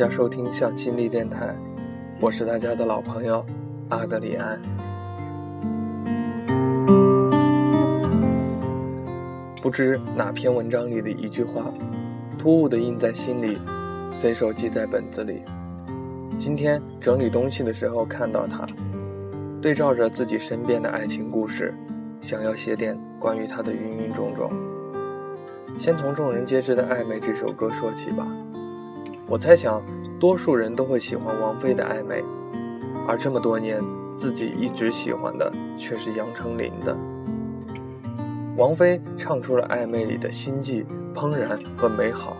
家收听向心力电台，我是大家的老朋友阿德里安。不知哪篇文章里的一句话，突兀的印在心里，随手记在本子里。今天整理东西的时候看到它，对照着自己身边的爱情故事，想要写点关于它的芸芸种种。先从众人皆知的《暧昧》这首歌说起吧。我猜想，多数人都会喜欢王菲的《暧昧》，而这么多年，自己一直喜欢的却是杨丞琳的。王菲唱出了《暧昧》里的心悸、怦然和美好，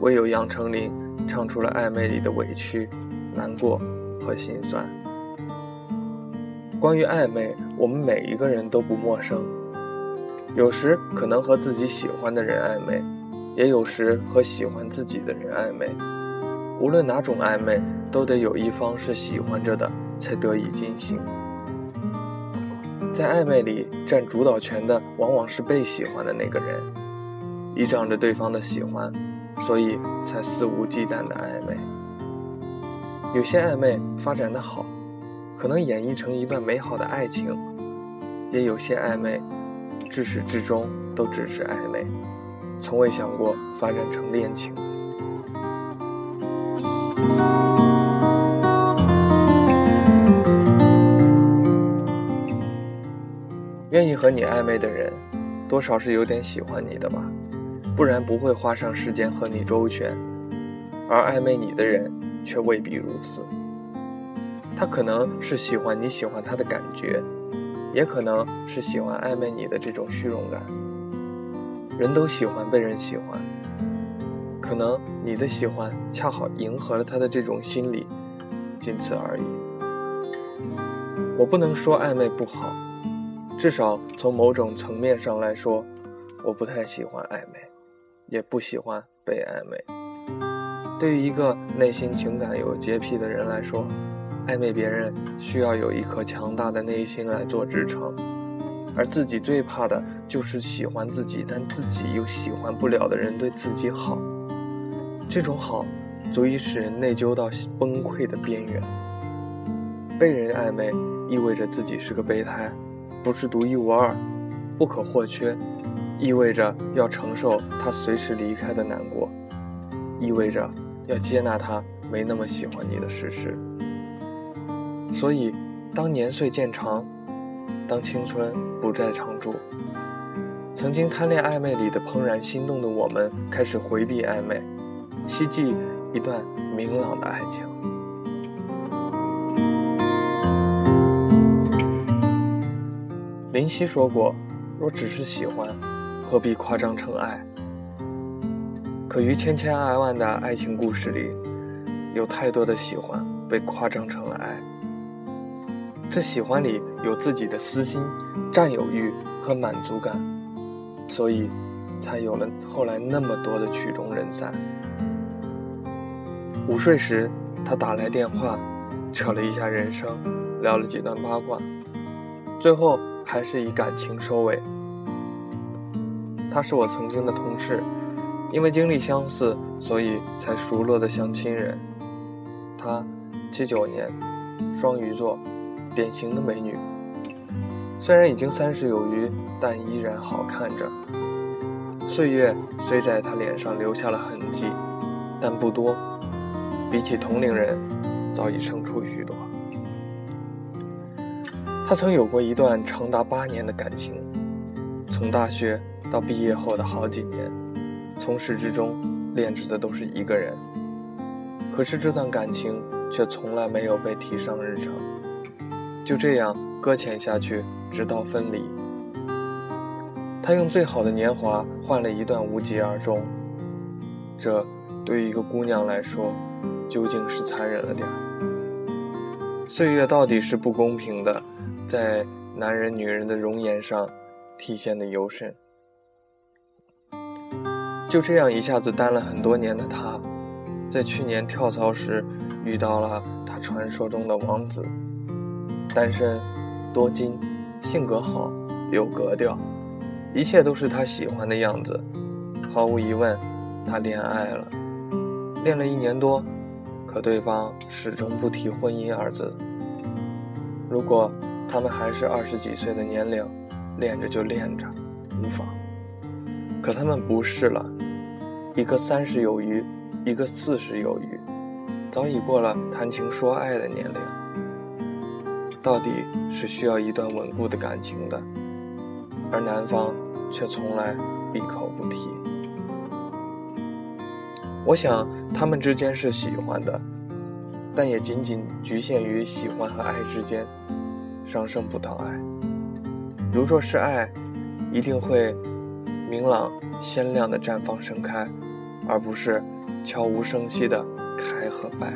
唯有杨丞琳唱出了《暧昧》里的委屈、难过和心酸。关于暧昧，我们每一个人都不陌生。有时可能和自己喜欢的人暧昧，也有时和喜欢自己的人暧昧。无论哪种暧昧，都得有一方是喜欢着的，才得以进行。在暧昧里占主导权的，往往是被喜欢的那个人，依仗着对方的喜欢，所以才肆无忌惮的暧昧。有些暧昧发展的好，可能演绎成一段美好的爱情；也有些暧昧。至始至终都只是暧昧，从未想过发展成恋情。愿意和你暧昧的人，多少是有点喜欢你的吧，不然不会花上时间和你周旋。而暧昧你的人，却未必如此。他可能是喜欢你喜欢他的感觉。也可能是喜欢暧昧你的这种虚荣感。人都喜欢被人喜欢，可能你的喜欢恰好迎合了他的这种心理，仅此而已。我不能说暧昧不好，至少从某种层面上来说，我不太喜欢暧昧，也不喜欢被暧昧。对于一个内心情感有洁癖的人来说，暧昧别人需要有一颗强大的内心来做支撑，而自己最怕的就是喜欢自己，但自己又喜欢不了的人对自己好。这种好，足以使人内疚到崩溃的边缘。被人暧昧，意味着自己是个备胎，不是独一无二、不可或缺，意味着要承受他随时离开的难过，意味着要接纳他没那么喜欢你的事实。所以，当年岁渐长，当青春不再常驻，曾经贪恋暧昧里的怦然心动的我们，开始回避暧昧，希冀一段明朗的爱情。林夕说过：“若只是喜欢，何必夸张成爱？”可于千千万万的爱情故事里，有太多的喜欢被夸张成了爱。这喜欢里有自己的私心、占有欲和满足感，所以才有了后来那么多的曲终人散。午睡时，他打来电话，扯了一下人生，聊了几段八卦，最后还是以感情收尾。他是我曾经的同事，因为经历相似，所以才熟络的像亲人。他七九年，双鱼座。典型的美女，虽然已经三十有余，但依然好看着。岁月虽在她脸上留下了痕迹，但不多，比起同龄人，早已生出许多。她曾有过一段长达八年的感情，从大学到毕业后的好几年，从始至终恋着的都是一个人。可是这段感情却从来没有被提上日程。就这样搁浅下去，直到分离。他用最好的年华换了一段无疾而终，这对于一个姑娘来说，究竟是残忍了点儿。岁月到底是不公平的，在男人女人的容颜上体现的尤甚。就这样一下子单了很多年的他，在去年跳槽时遇到了他传说中的王子。单身，多金，性格好，有格调，一切都是他喜欢的样子。毫无疑问，他恋爱了，恋了一年多，可对方始终不提婚姻二字。如果他们还是二十几岁的年龄，恋着就恋着，无妨。可他们不是了，一个三十有余，一个四十有余，早已过了谈情说爱的年龄。到底是需要一段稳固的感情的，而男方却从来闭口不提。我想他们之间是喜欢的，但也仅仅局限于喜欢和爱之间，上升不到爱。如若是爱，一定会。明朗鲜亮的绽放盛开，而不是悄无声息的开和败。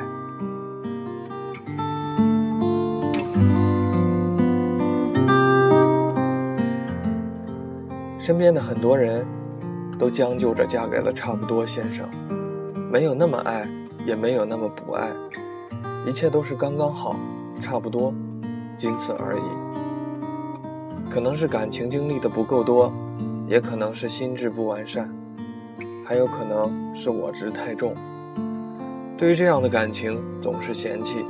身边的很多人都将就着嫁给了差不多先生，没有那么爱，也没有那么不爱，一切都是刚刚好，差不多，仅此而已。可能是感情经历的不够多。也可能是心智不完善，还有可能是我执太重。对于这样的感情，总是嫌弃，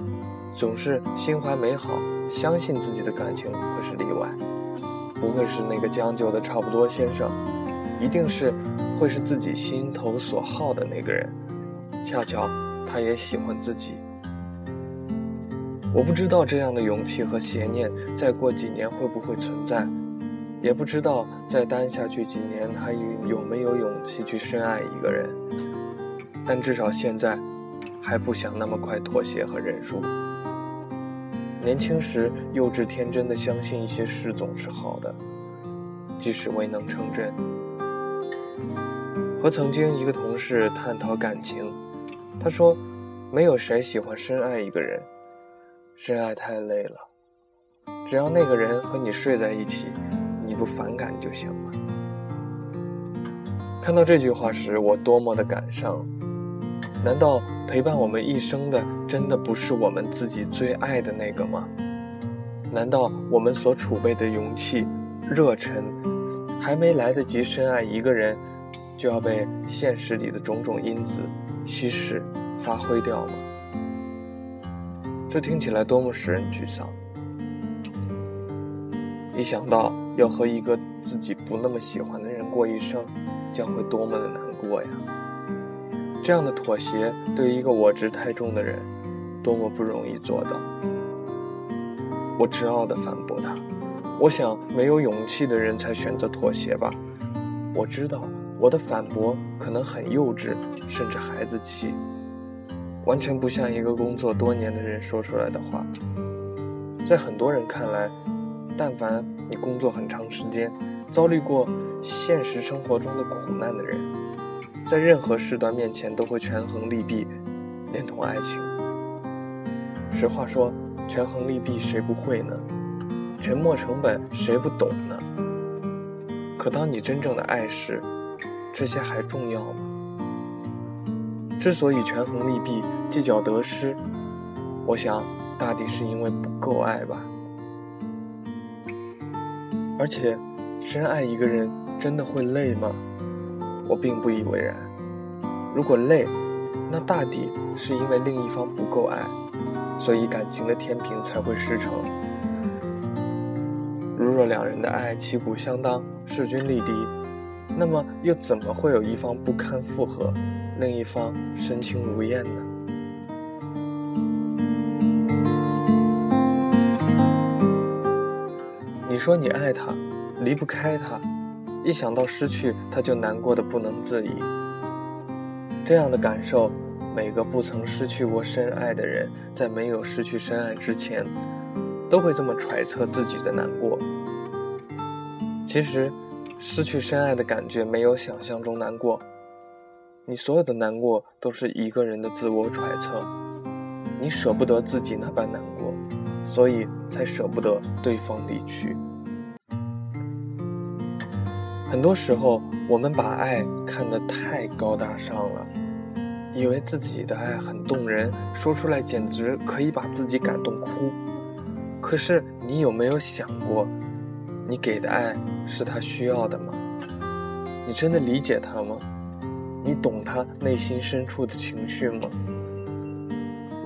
总是心怀美好，相信自己的感情会是例外，不会是那个将就的差不多先生，一定是会是自己心头所好的那个人。恰巧他也喜欢自己。我不知道这样的勇气和邪念，再过几年会不会存在。也不知道再待下去几年，还有没有勇气去深爱一个人。但至少现在，还不想那么快妥协和认输。年轻时幼稚天真的相信一些事总是好的，即使未能成真。和曾经一个同事探讨感情，他说：“没有谁喜欢深爱一个人，深爱太累了。只要那个人和你睡在一起。”你不反感就行了。看到这句话时，我多么的感伤！难道陪伴我们一生的，真的不是我们自己最爱的那个吗？难道我们所储备的勇气、热忱，还没来得及深爱一个人，就要被现实里的种种因子稀释、发挥掉吗？这听起来多么使人沮丧！一想到……要和一个自己不那么喜欢的人过一生，将会多么的难过呀！这样的妥协对于一个我执太重的人，多么不容易做到。我执拗地反驳他：“我想，没有勇气的人才选择妥协吧。”我知道我的反驳可能很幼稚，甚至孩子气，完全不像一个工作多年的人说出来的话。在很多人看来，但凡你工作很长时间，遭遇过现实生活中的苦难的人，在任何事端面前都会权衡利弊，连同爱情。实话说，权衡利弊谁不会呢？沉没成本谁不懂呢？可当你真正的爱时，这些还重要吗？之所以权衡利弊、计较得失，我想大抵是因为不够爱吧。而且，深爱一个人真的会累吗？我并不以为然。如果累，那大抵是因为另一方不够爱，所以感情的天平才会失衡。如若两人的爱旗鼓相当、势均力敌，那么又怎么会有一方不堪负荷，另一方身轻如燕呢？你说你爱他，离不开他，一想到失去他就难过的不能自已。这样的感受，每个不曾失去过深爱的人，在没有失去深爱之前，都会这么揣测自己的难过。其实，失去深爱的感觉没有想象中难过。你所有的难过都是一个人的自我揣测，你舍不得自己那般难过，所以才舍不得对方离去。很多时候，我们把爱看得太高大上了，以为自己的爱很动人，说出来简直可以把自己感动哭。可是，你有没有想过，你给的爱是他需要的吗？你真的理解他吗？你懂他内心深处的情绪吗？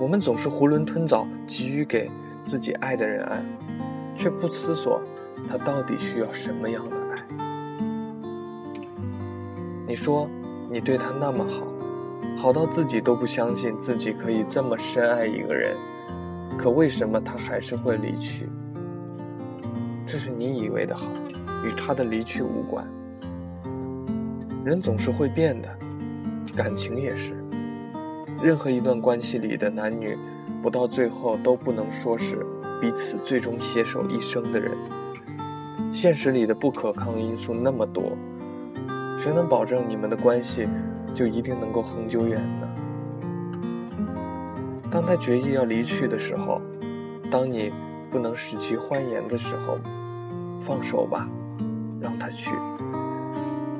我们总是囫囵吞枣，急于给自己爱的人爱，却不思索他到底需要什么样的。你说你对他那么好，好到自己都不相信自己可以这么深爱一个人，可为什么他还是会离去？这是你以为的好，与他的离去无关。人总是会变的，感情也是。任何一段关系里的男女，不到最后都不能说是彼此最终携手一生的人。现实里的不可抗因素那么多，谁能保证你们的关系就一定能够恒久远呢？当他决意要离去的时候，当你不能使其欢颜的时候，放手吧，让他去，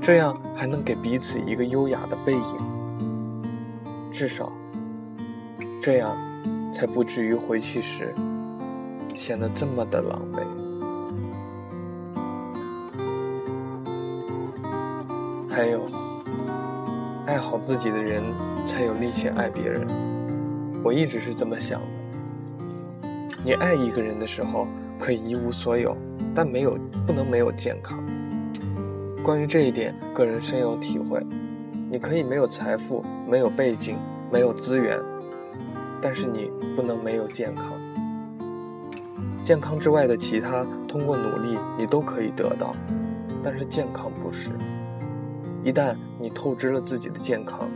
这样还能给彼此一个优雅的背影。至少，这样才不至于回去时显得这么的狼狈。还有，爱好自己的人才有力气爱别人。我一直是这么想的。你爱一个人的时候，可以一无所有，但没有不能没有健康。关于这一点，个人深有体会。你可以没有财富，没有背景，没有资源，但是你不能没有健康。健康之外的其他，通过努力你都可以得到，但是健康不是。一旦你透支了自己的健康，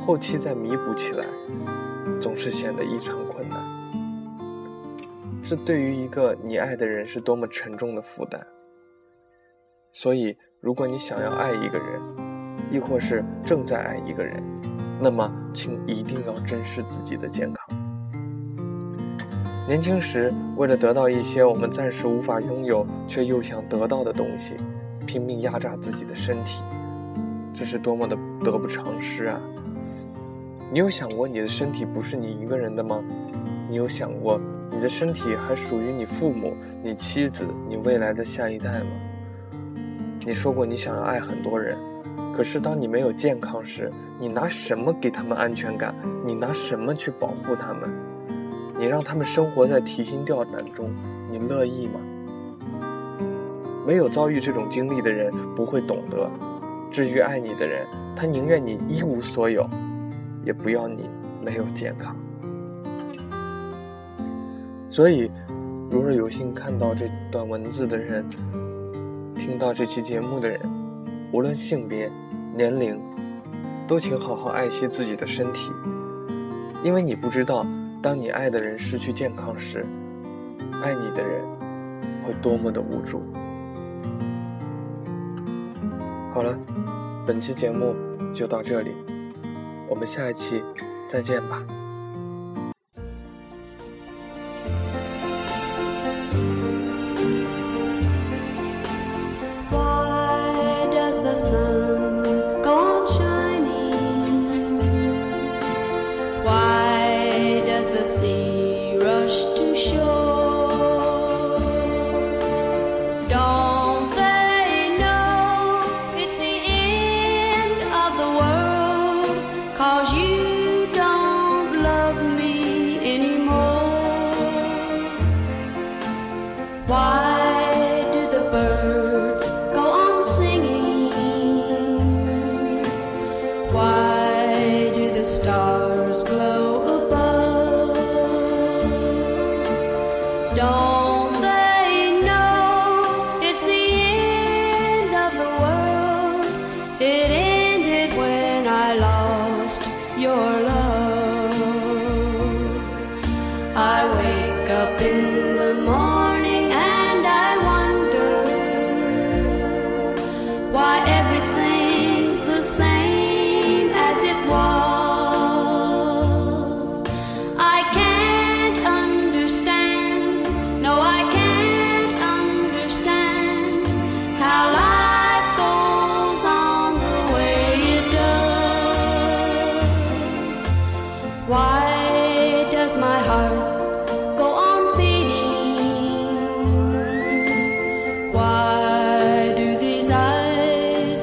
后期再弥补起来，总是显得异常困难。这对于一个你爱的人是多么沉重的负担。所以，如果你想要爱一个人，亦或是正在爱一个人，那么请一定要珍视自己的健康。年轻时，为了得到一些我们暂时无法拥有却又想得到的东西，拼命压榨自己的身体，这是多么的得不偿失啊！你有想过你的身体不是你一个人的吗？你有想过你的身体还属于你父母、你妻子、你未来的下一代吗？你说过你想要爱很多人。可是，当你没有健康时，你拿什么给他们安全感？你拿什么去保护他们？你让他们生活在提心吊胆中，你乐意吗？没有遭遇这种经历的人不会懂得。至于爱你的人，他宁愿你一无所有，也不要你没有健康。所以，如若有幸看到这段文字的人，听到这期节目的人。无论性别、年龄，都请好好爱惜自己的身体，因为你不知道，当你爱的人失去健康时，爱你的人会多么的无助。好了，本期节目就到这里，我们下一期再见吧。